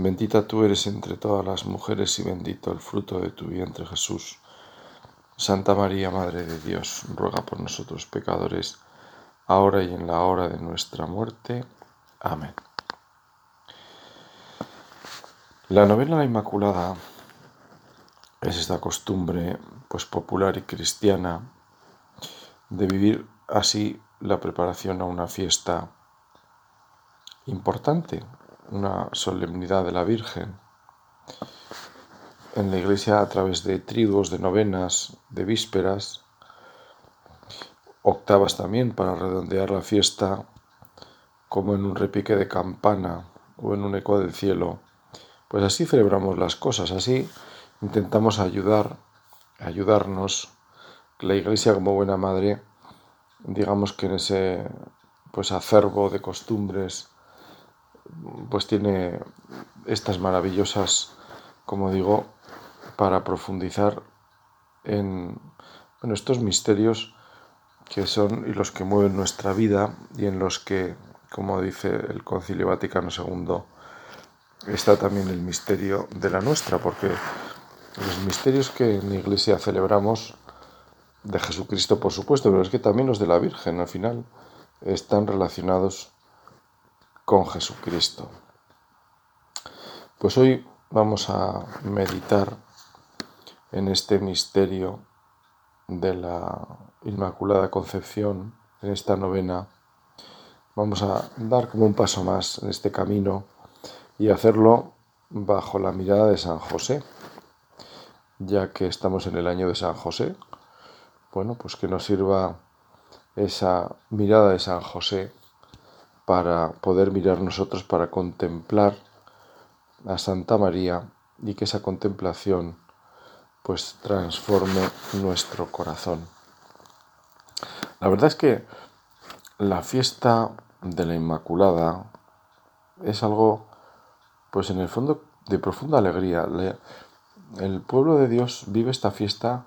Bendita tú eres entre todas las mujeres y bendito el fruto de tu vientre Jesús. Santa María, Madre de Dios, ruega por nosotros pecadores, ahora y en la hora de nuestra muerte. Amén. La novela La Inmaculada es esta costumbre pues popular y cristiana de vivir así la preparación a una fiesta importante, una solemnidad de la Virgen. En la iglesia a través de triduos, de novenas, de vísperas, octavas también para redondear la fiesta, como en un repique de campana o en un eco del cielo. Pues así celebramos las cosas, así intentamos ayudar, ayudarnos. La iglesia como buena madre digamos que en ese pues acervo de costumbres pues tiene estas maravillosas como digo para profundizar en estos misterios que son y los que mueven nuestra vida y en los que como dice el Concilio Vaticano II está también el misterio de la nuestra porque los misterios que en la iglesia celebramos de Jesucristo, por supuesto, pero es que también los de la Virgen al final están relacionados con Jesucristo. Pues hoy vamos a meditar en este misterio de la Inmaculada Concepción, en esta novena. Vamos a dar como un paso más en este camino y hacerlo bajo la mirada de San José, ya que estamos en el año de San José, bueno, pues que nos sirva esa mirada de San José para poder mirar nosotros, para contemplar a Santa María y que esa contemplación pues transforme nuestro corazón. La verdad es que la fiesta de la Inmaculada es algo pues en el fondo de profunda alegría. El pueblo de Dios vive esta fiesta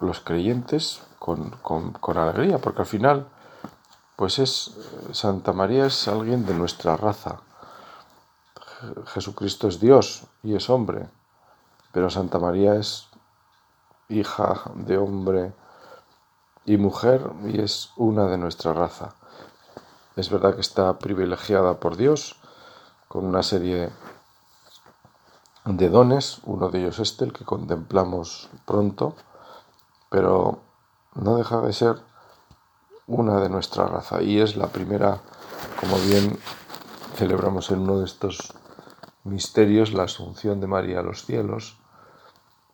los creyentes con, alegría, porque al final, pues es, Santa María es alguien de nuestra raza. Jesucristo es Dios y es hombre, pero Santa María es hija de hombre y mujer y es una de nuestra raza. Es verdad que está privilegiada por Dios con una serie de dones, uno de ellos este, el que contemplamos pronto, pero no deja de ser una de nuestra raza y es la primera, como bien celebramos en uno de estos misterios, la asunción de María a los cielos,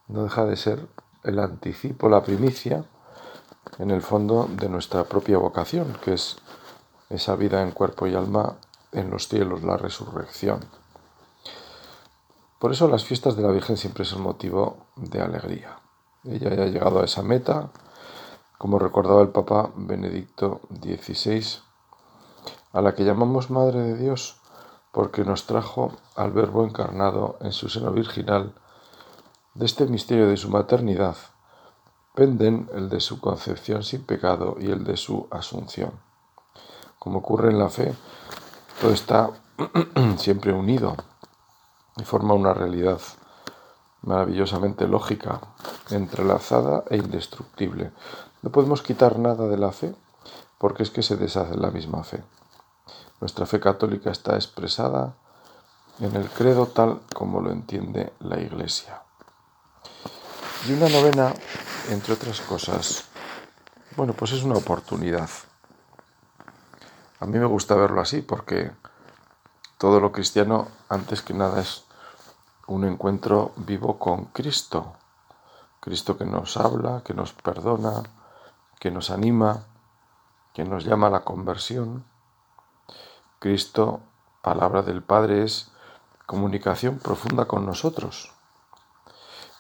no deja de ser el anticipo, la primicia, en el fondo de nuestra propia vocación, que es esa vida en cuerpo y alma en los cielos, la resurrección. Por eso las fiestas de la Virgen siempre son motivo de alegría. Ella ya ha llegado a esa meta, como recordaba el Papa Benedicto XVI, a la que llamamos Madre de Dios porque nos trajo al Verbo encarnado en su seno virginal. De este misterio de su maternidad penden el de su concepción sin pecado y el de su asunción. Como ocurre en la fe, todo está siempre unido y forma una realidad maravillosamente lógica, entrelazada e indestructible. No podemos quitar nada de la fe porque es que se deshace la misma fe. Nuestra fe católica está expresada en el credo tal como lo entiende la Iglesia. Y una novena, entre otras cosas, bueno, pues es una oportunidad. A mí me gusta verlo así porque todo lo cristiano, antes que nada, es un encuentro vivo con Cristo. Cristo que nos habla, que nos perdona, que nos anima, que nos llama a la conversión. Cristo, palabra del Padre, es comunicación profunda con nosotros.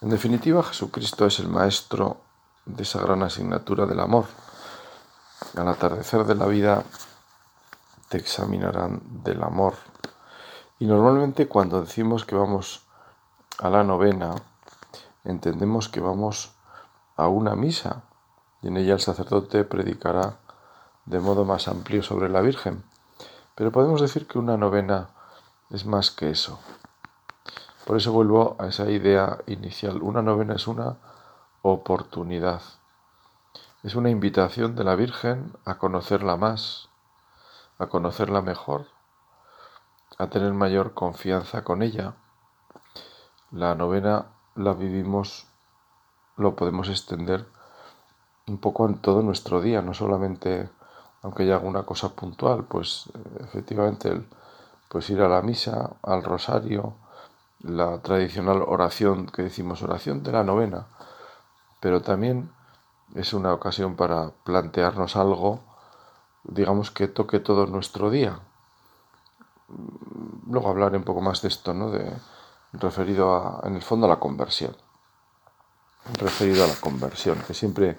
En definitiva, Jesucristo es el Maestro de esa gran asignatura del amor. Al atardecer de la vida te examinarán del amor. Y normalmente cuando decimos que vamos a la novena, entendemos que vamos a una misa y en ella el sacerdote predicará de modo más amplio sobre la Virgen. Pero podemos decir que una novena es más que eso. Por eso vuelvo a esa idea inicial. Una novena es una oportunidad. Es una invitación de la Virgen a conocerla más, a conocerla mejor, a tener mayor confianza con ella. La novena la vivimos, lo podemos extender un poco en todo nuestro día, no solamente aunque haya alguna cosa puntual, pues efectivamente el pues ir a la misa, al rosario, la tradicional oración que decimos oración de la novena, pero también es una ocasión para plantearnos algo, digamos que toque todo nuestro día. Luego hablaré un poco más de esto, ¿no? De, referido a, en el fondo a la conversión. Referido a la conversión, que siempre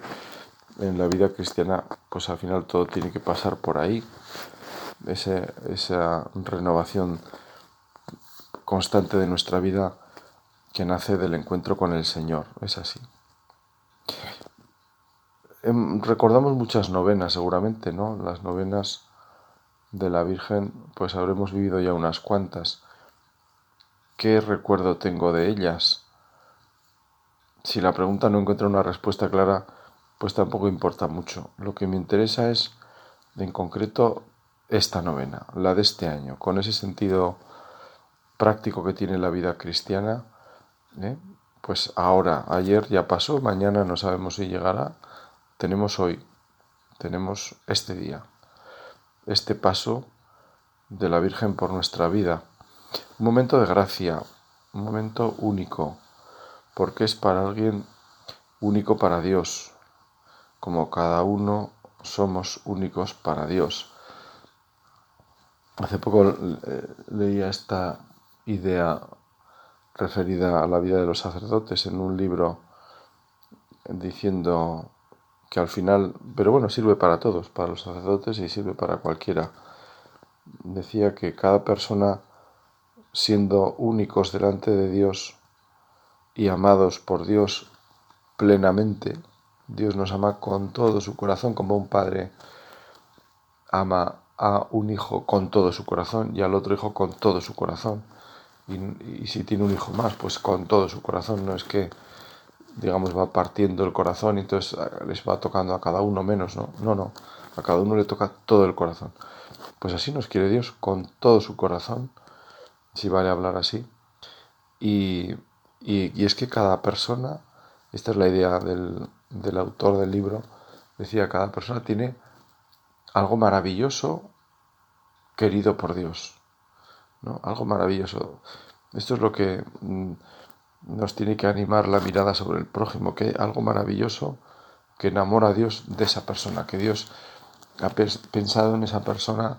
en la vida cristiana, pues al final todo tiene que pasar por ahí, esa renovación constante de nuestra vida que nace del encuentro con el Señor. Es así. Em, recordamos muchas novenas seguramente, ¿no? Las novenas de la Virgen, pues habremos vivido ya unas cuantas. ¿Qué recuerdo tengo de ellas? Si la pregunta no encuentra una respuesta clara, pues tampoco importa mucho. Lo que me interesa es, en concreto, esta novena, la de este año, con ese sentido práctico que tiene la vida cristiana, ¿eh? pues ahora, ayer ya pasó, mañana no sabemos si llegará, tenemos hoy, tenemos este día, este paso de la Virgen por nuestra vida, un momento de gracia, un momento único, porque es para alguien único para Dios, como cada uno somos únicos para Dios. Hace poco eh, leía esta idea referida a la vida de los sacerdotes en un libro diciendo que al final, pero bueno, sirve para todos, para los sacerdotes y sirve para cualquiera. Decía que cada persona, siendo únicos delante de Dios y amados por Dios plenamente, Dios nos ama con todo su corazón, como un padre ama a un hijo con todo su corazón y al otro hijo con todo su corazón. Y, si tiene un hijo más, pues con todo su corazón. No es que, digamos, va partiendo el corazón y entonces ah, les va tocando a cada uno menos, ¿no? No, no. A cada uno le toca todo el corazón. Pues así nos quiere Dios, con todo su corazón, si vale hablar así. Y, y, es que cada persona, esta es la idea del, del autor del libro, decía, cada persona tiene algo maravilloso querido por Dios. ¿no? Algo maravilloso. Esto es lo que mm, nos tiene que animar la mirada sobre el prójimo, que algo maravilloso que enamora a Dios de esa persona, que Dios ha pensado en esa persona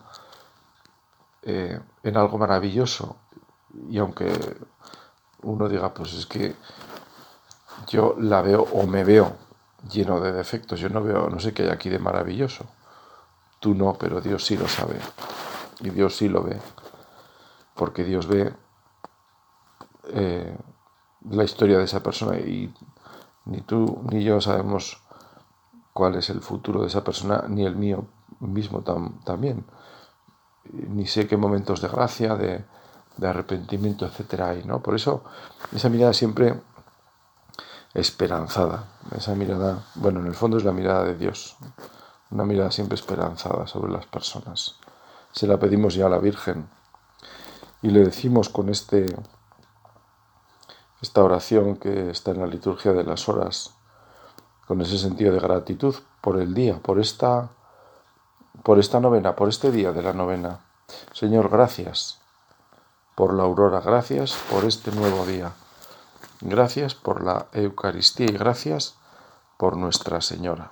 eh, en algo maravilloso. Y aunque uno diga, pues es que yo la veo o me veo lleno de defectos, yo no veo, no sé qué hay aquí de maravilloso. Tú no, pero Dios sí lo sabe. Y Dios sí lo ve. Porque Dios ve eh, la historia de esa persona y ni tú ni yo sabemos cuál es el futuro de esa persona, ni el mío mismo también. Ni sé qué momentos de gracia, de, de arrepentimiento, etcétera hay, ¿no? Por eso esa mirada siempre esperanzada, esa mirada, bueno, en el fondo es la mirada de Dios una mirada siempre esperanzada sobre las personas. Se la pedimos ya a la Virgen. Y le decimos con este, esta oración que está en la liturgia de las horas, con ese sentido de gratitud por el día, por esta, por esta novena, por este día de la novena. Señor, gracias por la aurora, gracias por este nuevo día. Gracias por la Eucaristía y gracias por Nuestra Señora.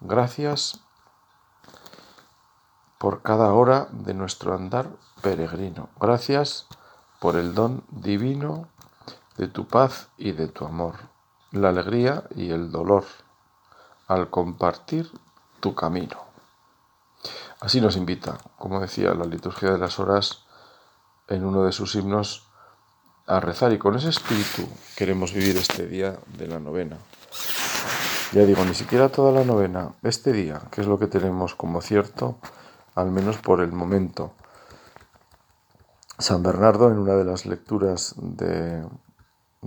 Gracias por cada hora de nuestro andar peregrino. Gracias por el don divino de tu paz y de tu amor, la alegría y el dolor al compartir tu camino. Así nos invita, como decía la liturgia de las horas en uno de sus himnos, a rezar y con ese espíritu queremos vivir este día de la novena. Ya digo, ni siquiera toda la novena, este día, que es lo que tenemos como cierto, al menos por el momento. San Bernardo, en una de las lecturas de,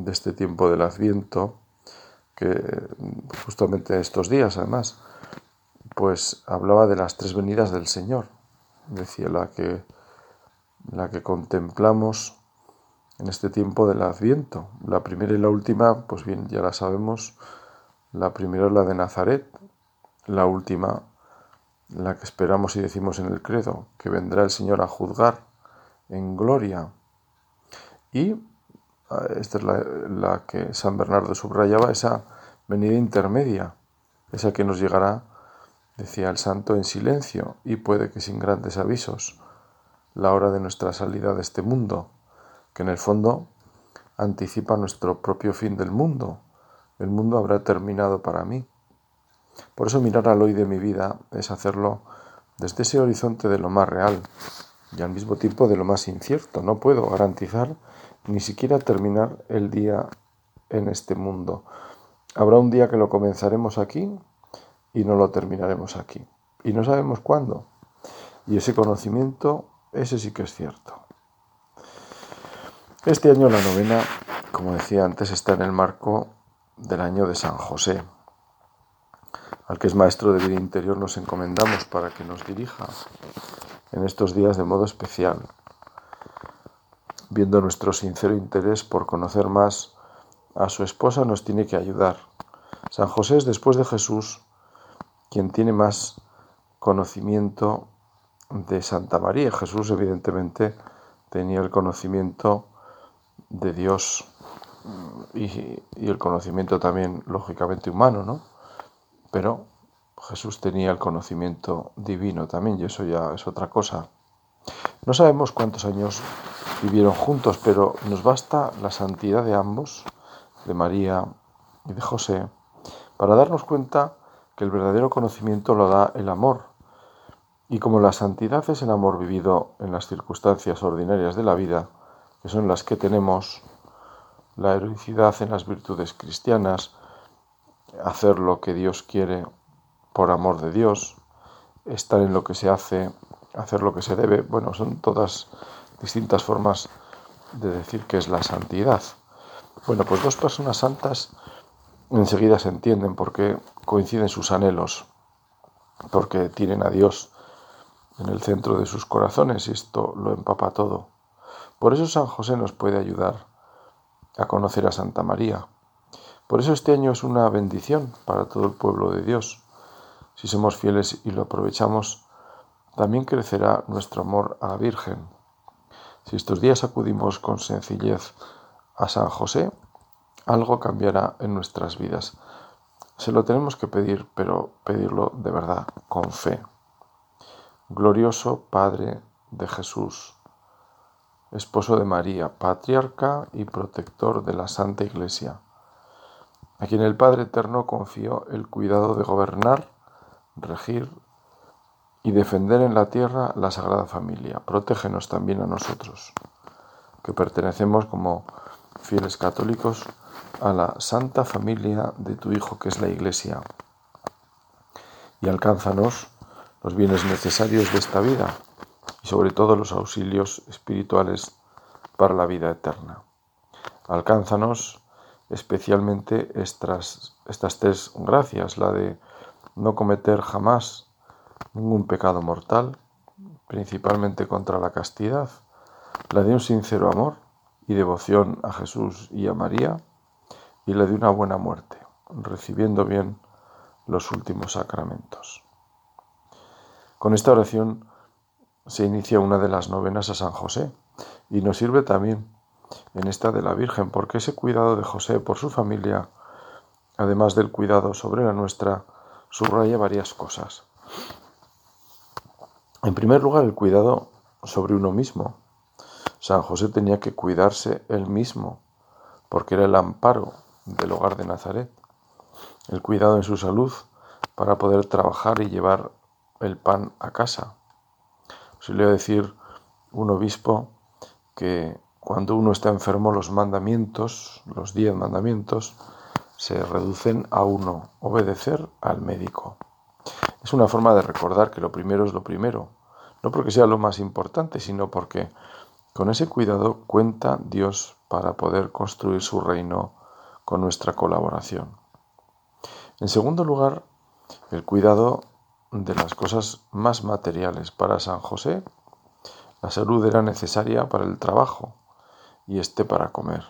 este tiempo del Adviento, que justamente estos días además, pues hablaba de las tres venidas del Señor. Decía la que, la que contemplamos en este tiempo del Adviento. La primera y la última, pues bien, ya la sabemos. La primera es la de Nazaret, la última, la que esperamos y decimos en el credo, que vendrá el Señor a juzgar en gloria. Y ah, esta es la, la que San Bernardo subrayaba, esa venida intermedia, esa que nos llegará, decía el santo, en silencio y puede que sin grandes avisos, la hora de nuestra salida de este mundo que en el fondo anticipa nuestro propio fin del mundo. El mundo habrá terminado para mí. Por eso mirar al hoy de mi vida es hacerlo desde ese horizonte de lo más real y al mismo tiempo de lo más incierto. No puedo garantizar ni siquiera terminar el día en este mundo. Habrá un día que lo comenzaremos aquí y no lo terminaremos aquí. Y no sabemos cuándo. Y ese conocimiento, ese sí que es cierto. Este año la novena, como decía antes, está en el marco del año de San José, al que es maestro de vida interior nos encomendamos para que nos dirija en estos días de modo especial, viendo nuestro sincero interés por conocer más a su esposa nos tiene que ayudar. San José es después de Jesús quien tiene más conocimiento de Santa María. Jesús evidentemente tenía el conocimiento de Dios y, el conocimiento también lógicamente humano, ¿no? Pero Jesús tenía el conocimiento divino también y eso ya es otra cosa. No sabemos cuántos años vivieron juntos, pero nos basta la santidad de ambos, de María y de José, para darnos cuenta que el verdadero conocimiento lo da el amor. Y como la santidad es el amor vivido en las circunstancias ordinarias de la vida, que son las que tenemos, la heroicidad en las virtudes cristianas, hacer lo que Dios quiere por amor de Dios, estar en lo que se hace, hacer lo que se debe, bueno, son todas distintas formas de decir que es la santidad. Bueno, pues dos personas santas enseguida se entienden porque coinciden sus anhelos, porque tienen a Dios en el centro de sus corazones y esto lo empapa todo. Por eso San José nos puede ayudar a conocer a Santa María. Por eso este año es una bendición para todo el pueblo de Dios. Si somos fieles y lo aprovechamos, también crecerá nuestro amor a la Virgen. Si estos días acudimos con sencillez a San José, algo cambiará en nuestras vidas. Se lo tenemos que pedir, pero pedirlo de verdad, con fe. Glorioso Padre de Jesús, esposo de María, patriarca y protector de la Santa Iglesia, a quien el Padre Eterno confió el cuidado de gobernar, regir y defender en la tierra la Sagrada Familia. Protégenos también a nosotros, que pertenecemos como fieles católicos a la Santa Familia de tu Hijo, que es la Iglesia, y alcánzanos los bienes necesarios de esta vida y sobre todo los auxilios espirituales para la vida eterna. Alcánzanos especialmente estas, estas tres gracias, la de no cometer jamás ningún pecado mortal, principalmente contra la castidad, la de un sincero amor y devoción a Jesús y a María, y la de una buena muerte, recibiendo bien los últimos sacramentos. Con esta oración se inicia una de las novenas a San José y nos sirve también en esta de la Virgen, porque ese cuidado de José por su familia, además del cuidado sobre la nuestra, subraya varias cosas. En primer lugar, el cuidado sobre uno mismo. San José tenía que cuidarse él mismo, porque era el amparo del hogar de Nazaret, el cuidado en su salud para poder trabajar y llevar el pan a casa. A decir un obispo que cuando uno está enfermo los mandamientos, los diez mandamientos, se reducen a uno, obedecer al médico. Es una forma de recordar que lo primero es lo primero, no porque sea lo más importante, sino porque con ese cuidado cuenta Dios para poder construir su reino con nuestra colaboración. En segundo lugar, el cuidado de las cosas más materiales. Para San José, la salud era necesaria para el trabajo y este para comer.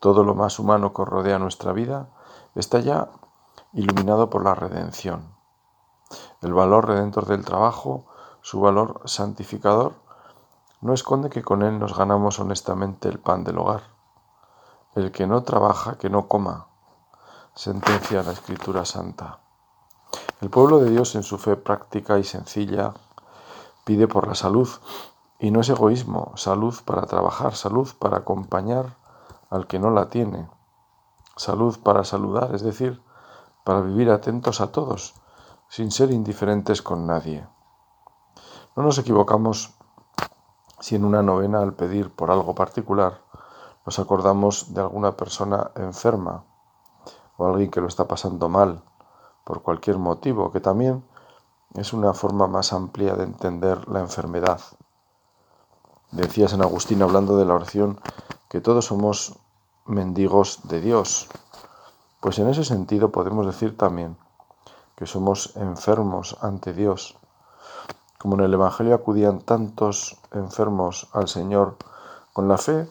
Todo lo más humano que rodea nuestra vida está ya iluminado por la redención. El valor redentor del trabajo, su valor santificador, no esconde que con él nos ganamos honestamente el pan del hogar. El que no trabaja, que no coma, sentencia la Escritura Santa. El pueblo de Dios en su fe práctica y sencilla pide por la salud, y no es egoísmo, salud para trabajar, salud para acompañar al que no la tiene, salud para saludar, es decir, para vivir atentos a todos, sin ser indiferentes con nadie. No nos equivocamos si en una novena al pedir por algo particular nos acordamos de alguna persona enferma o alguien que lo está pasando mal por cualquier motivo, que también es una forma más amplia de entender la enfermedad. Decía San Agustín hablando de la oración que todos somos mendigos de Dios. Pues en ese sentido podemos decir también que somos enfermos ante Dios. Como en el Evangelio acudían tantos enfermos al Señor con la fe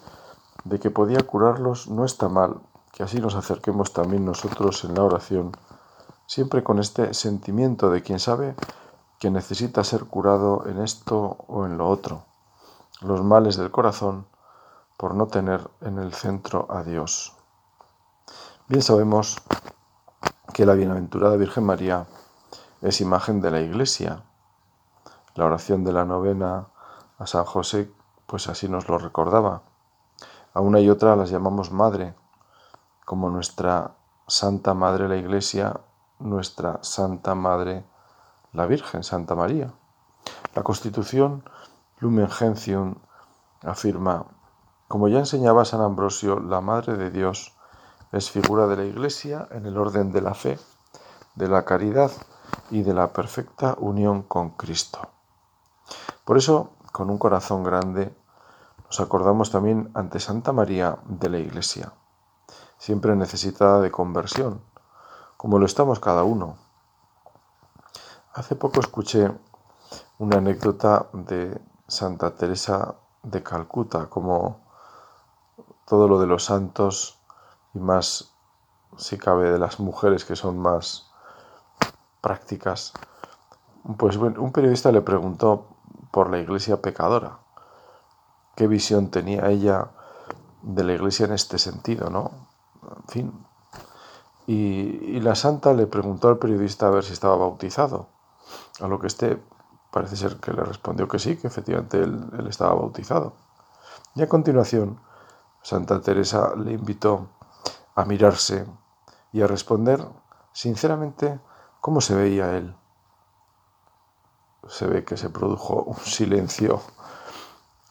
de que podía curarlos, no está mal que así nos acerquemos también nosotros en la oración, siempre con este sentimiento de quien sabe que necesita ser curado en esto o en lo otro, los males del corazón por no tener en el centro a Dios. Bien sabemos que la bienaventurada Virgen María es imagen de la Iglesia. La oración de la novena a San José, pues así nos lo recordaba. A una y otra las llamamos madre, como nuestra Santa Madre la Iglesia, nuestra Santa Madre la Virgen, Santa María. La Constitución Lumen Gentium afirma como ya enseñaba San Ambrosio, la Madre de Dios es figura de la Iglesia en el orden de la fe, de la caridad y de la perfecta unión con Cristo. Por eso, con un corazón grande, nos acordamos también ante Santa María de la Iglesia, siempre necesitada de conversión, como lo estamos cada uno. Hace poco escuché una anécdota de Santa Teresa de Calcuta, como todo lo de los santos y más, si cabe, de las mujeres que son más prácticas. Pues bueno, un periodista le preguntó por la iglesia pecadora. ¿Qué visión tenía ella de la iglesia en este sentido, no? En fin. Y, la santa le preguntó al periodista a ver si estaba bautizado. A lo que este parece ser que le respondió que sí, que efectivamente él, él estaba bautizado. Y a continuación Santa Teresa le invitó a mirarse y a responder sinceramente cómo se veía él. Se ve que se produjo un silencio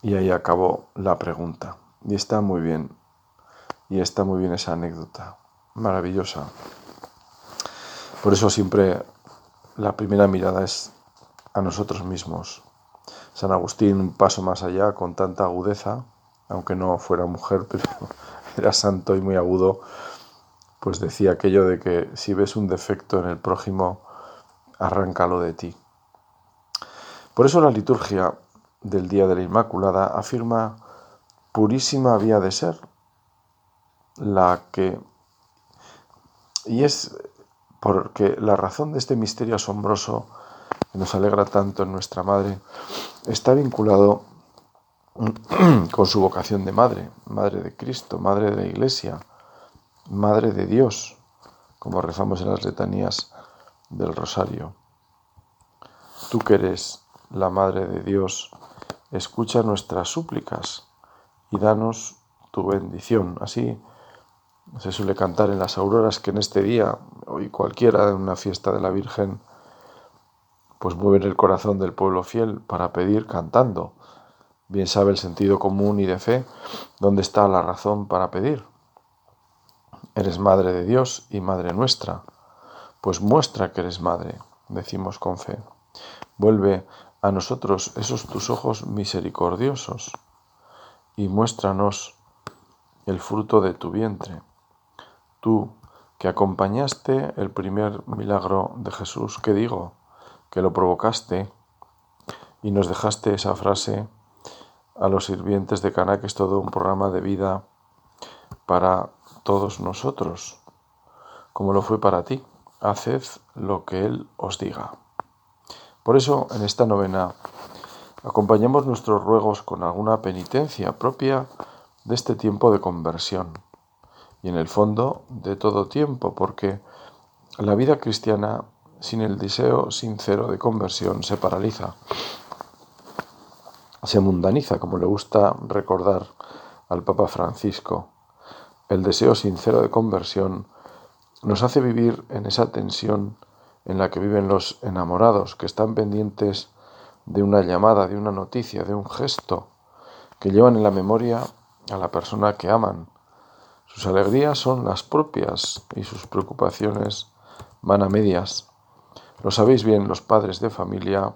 y ahí acabó la pregunta. Y está muy bien, y está muy bien esa anécdota, maravillosa. Por eso siempre la primera mirada es a nosotros mismos. San Agustín, un paso más allá, con tanta agudeza, aunque no fuera mujer, pero era santo y muy agudo, pues decía aquello de que si ves un defecto en el prójimo, arráncalo de ti. Por eso la liturgia del Día de la Inmaculada afirma purísima había de ser la que... Y es porque la razón de este misterio asombroso que nos alegra tanto en nuestra madre está vinculado con su vocación de madre, madre de Cristo, madre de la Iglesia, madre de Dios, como rezamos en las letanías del Rosario. Tú que eres la madre de Dios, escucha nuestras súplicas y danos tu bendición. Así se suele cantar en las auroras que en este día, hoy cualquiera, en una fiesta de la Virgen, pues mueven el corazón del pueblo fiel para pedir cantando. Bien sabe el sentido común y de fe dónde está la razón para pedir. Eres madre de Dios y madre nuestra. Pues muestra que eres madre, decimos con fe. Vuelve a nosotros esos tus ojos misericordiosos y muéstranos el fruto de tu vientre. Tú que acompañaste el primer milagro de Jesús, que digo, que lo provocaste y nos dejaste esa frase a los sirvientes de Cana, que es todo un programa de vida para todos nosotros, como lo fue para ti. Haced lo que Él os diga. Por eso, en esta novena, acompañamos nuestros ruegos con alguna penitencia propia de este tiempo de conversión y en el fondo de todo tiempo, porque la vida cristiana sin el deseo sincero de conversión se paraliza, se mundaniza, como le gusta recordar al Papa Francisco. El deseo sincero de conversión nos hace vivir en esa tensión en la que viven los enamorados, que están pendientes de una llamada, de una noticia, de un gesto, que llevan en la memoria a la persona que aman. Sus alegrías son las propias y sus preocupaciones van a medias. Lo sabéis bien los padres de familia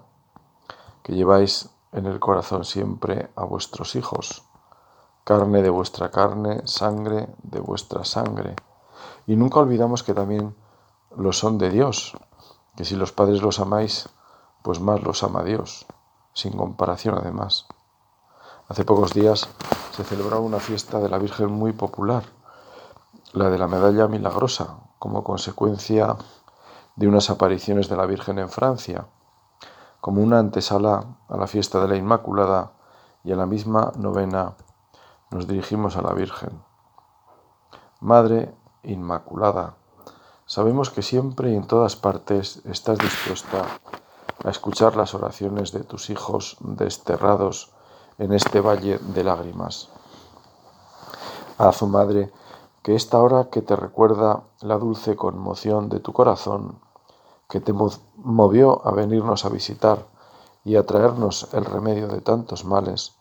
que lleváis en el corazón siempre a vuestros hijos, carne de vuestra carne, sangre de vuestra sangre. Y nunca olvidamos que también lo son de Dios, que si los padres los amáis, pues más los ama Dios, sin comparación además. Hace pocos días se celebraba una fiesta de la Virgen muy popular, la de la medalla milagrosa, como consecuencia de unas apariciones de la Virgen en Francia, como una antesala a la fiesta de la Inmaculada y a la misma novena nos dirigimos a la Virgen. Madre Inmaculada, sabemos que siempre y en todas partes estás dispuesta a escuchar las oraciones de tus hijos desterrados en este valle de lágrimas. Haz, Madre, que esta hora que te recuerda la dulce conmoción de tu corazón, que te movió a venirnos a visitar y a traernos el remedio de tantos males,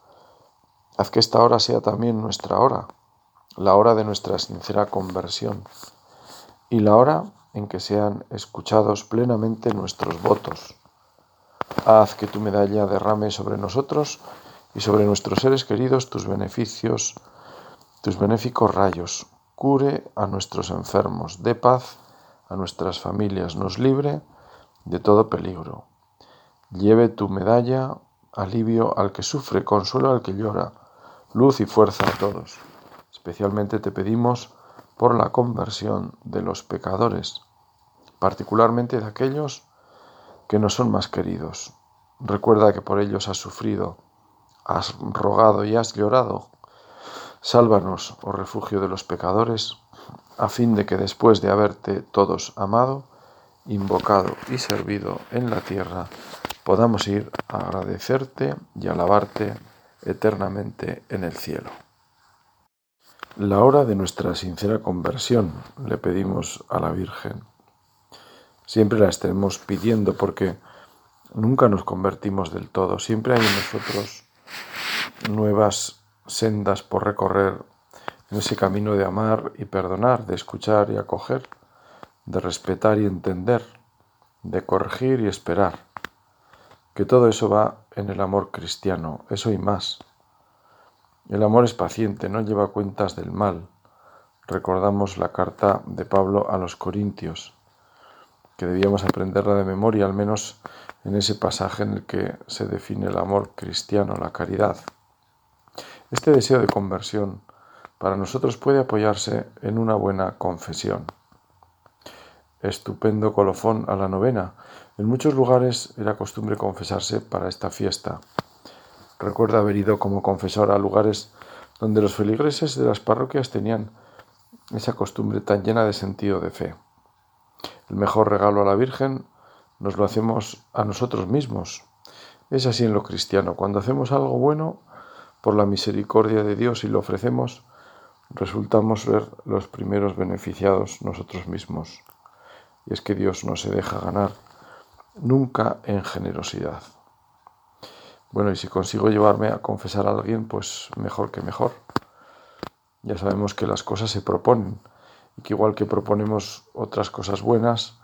haz que esta hora sea también nuestra hora, la hora de nuestra sincera conversión y la hora en que sean escuchados plenamente nuestros votos. Haz que tu medalla derrame sobre nosotros y sobre nuestros seres queridos tus beneficios, tus benéficos rayos, cure a nuestros enfermos, dé paz a nuestras familias, nos libre de todo peligro. Lleve tu medalla, alivio al que sufre, consuelo al que llora, luz y fuerza a todos. Especialmente te pedimos por la conversión de los pecadores, particularmente de aquellos que no son más queridos. Recuerda que por ellos has sufrido, has rogado y has llorado Sálvanos, oh refugio de los pecadores, a fin de que después de haberte todos amado, invocado y servido en la tierra, podamos ir a agradecerte y alabarte eternamente en el cielo. La hora de nuestra sincera conversión le pedimos a la Virgen. Siempre la estaremos pidiendo porque nunca nos convertimos del todo, siempre hay en nosotros nuevas sendas por recorrer en ese camino de amar y perdonar, de escuchar y acoger, de respetar y entender, de corregir y esperar. Que todo eso va en el amor cristiano, eso y más. El amor es paciente, no lleva cuentas del mal. Recordamos la carta de Pablo a los Corintios. que debíamos aprenderla de memoria, al menos en ese pasaje en el que se define el amor cristiano, la caridad. Este deseo de conversión para nosotros puede apoyarse en una buena confesión. Estupendo colofón a la novena. En muchos lugares era costumbre confesarse para esta fiesta. Recuerdo haber ido como confesor a lugares donde los feligreses de las parroquias tenían esa costumbre tan llena de sentido de fe. El mejor regalo a la Virgen nos lo hacemos a nosotros mismos. Es así en lo cristiano. Cuando hacemos algo bueno, por la misericordia de Dios y lo ofrecemos, resultamos ser los primeros beneficiados nosotros mismos. Y es que Dios no se deja ganar nunca en generosidad. Bueno, y si consigo llevarme a confesar a alguien, pues mejor que mejor. Ya sabemos que las cosas se proponen y que igual que proponemos otras cosas buenas,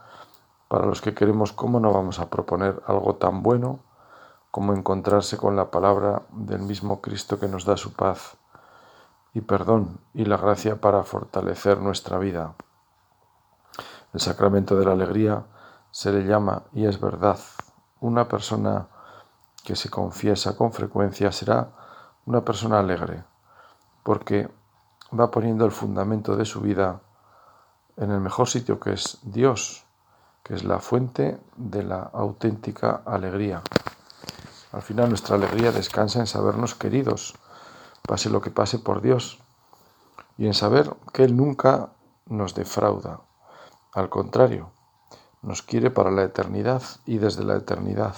para los que queremos, ¿cómo no vamos a proponer algo tan bueno como encontrarse con la palabra del mismo Cristo que nos da su paz y perdón y la gracia para fortalecer nuestra vida? El sacramento de la alegría se le llama, y es verdad, una persona que se confiesa con frecuencia será una persona alegre, porque va poniendo el fundamento de su vida en el mejor sitio que es Dios que es la fuente de la auténtica alegría. Al final nuestra alegría descansa en sabernos queridos, pase lo que pase por Dios, y en saber que Él nunca nos defrauda. Al contrario, nos quiere para la eternidad y desde la eternidad.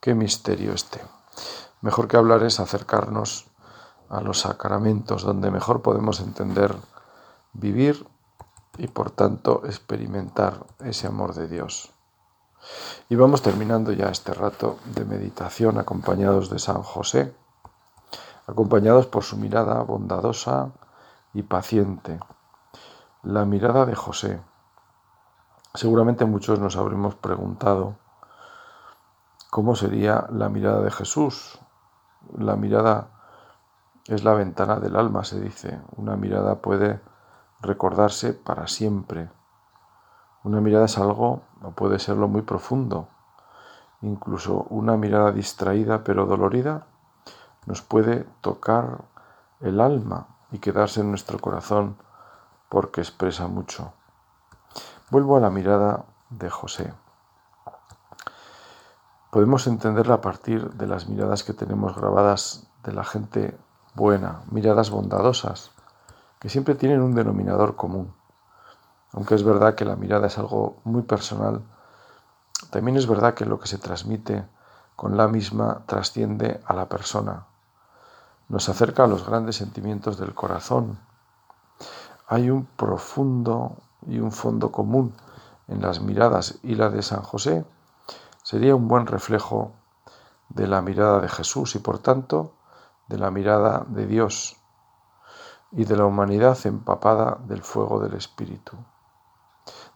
Qué misterio este. Mejor que hablar es acercarnos a los sacramentos donde mejor podemos entender, vivir y por tanto experimentar ese amor de Dios. Y vamos terminando ya este rato de meditación acompañados de San José, acompañados por su mirada bondadosa y paciente. La mirada de José. Seguramente muchos nos habremos preguntado cómo sería la mirada de Jesús. La mirada es la ventana del alma, se dice. Una mirada puede recordarse para siempre. Una mirada es algo, o puede serlo muy profundo. Incluso una mirada distraída pero dolorida nos puede tocar el alma y quedarse en nuestro corazón porque expresa mucho. Vuelvo a la mirada de José. Podemos entenderla a partir de las miradas que tenemos grabadas de la gente buena, miradas bondadosas, que siempre tienen un denominador común. Aunque es verdad que la mirada es algo muy personal, también es verdad que lo que se transmite con la misma trasciende a la persona. Nos acerca a los grandes sentimientos del corazón. Hay un profundo y un fondo común en las miradas y la de San José sería un buen reflejo de la mirada de Jesús y por tanto de la mirada de Dios y de la humanidad empapada del fuego del Espíritu.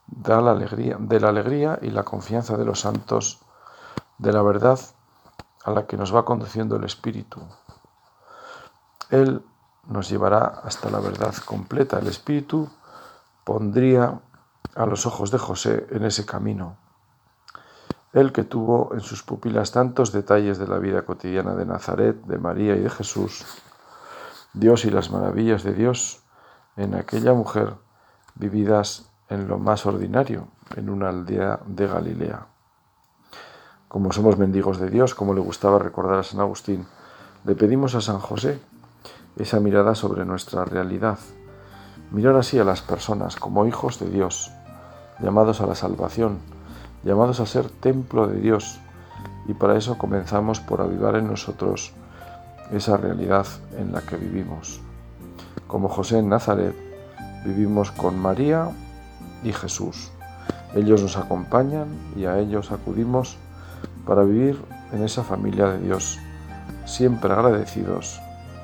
Da la alegría, de la alegría y la confianza de los santos, de la verdad a la que nos va conduciendo el Espíritu. Él nos llevará hasta la verdad completa. El Espíritu pondría a los ojos de José en ese camino. Él que tuvo en sus pupilas tantos detalles de la vida cotidiana de Nazaret, de María y de Jesús, Dios y las maravillas de Dios en aquella mujer vividas en lo más ordinario, en una aldea de Galilea. Como somos mendigos de Dios, como le gustaba recordar a San Agustín, le pedimos a San José esa mirada sobre nuestra realidad, mirar así a las personas como hijos de Dios, llamados a la salvación, llamados a ser templo de Dios, y para eso comenzamos por avivar en nosotros esa realidad en la que vivimos. Como José en Nazaret, vivimos con María y Jesús. Ellos nos acompañan y a ellos acudimos para vivir en esa familia de Dios, siempre agradecidos,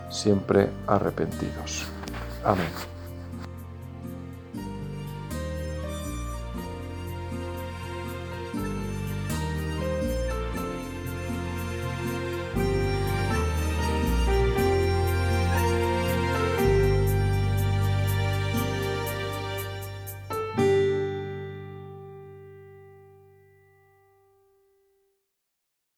siempre arrepentidos. Amén.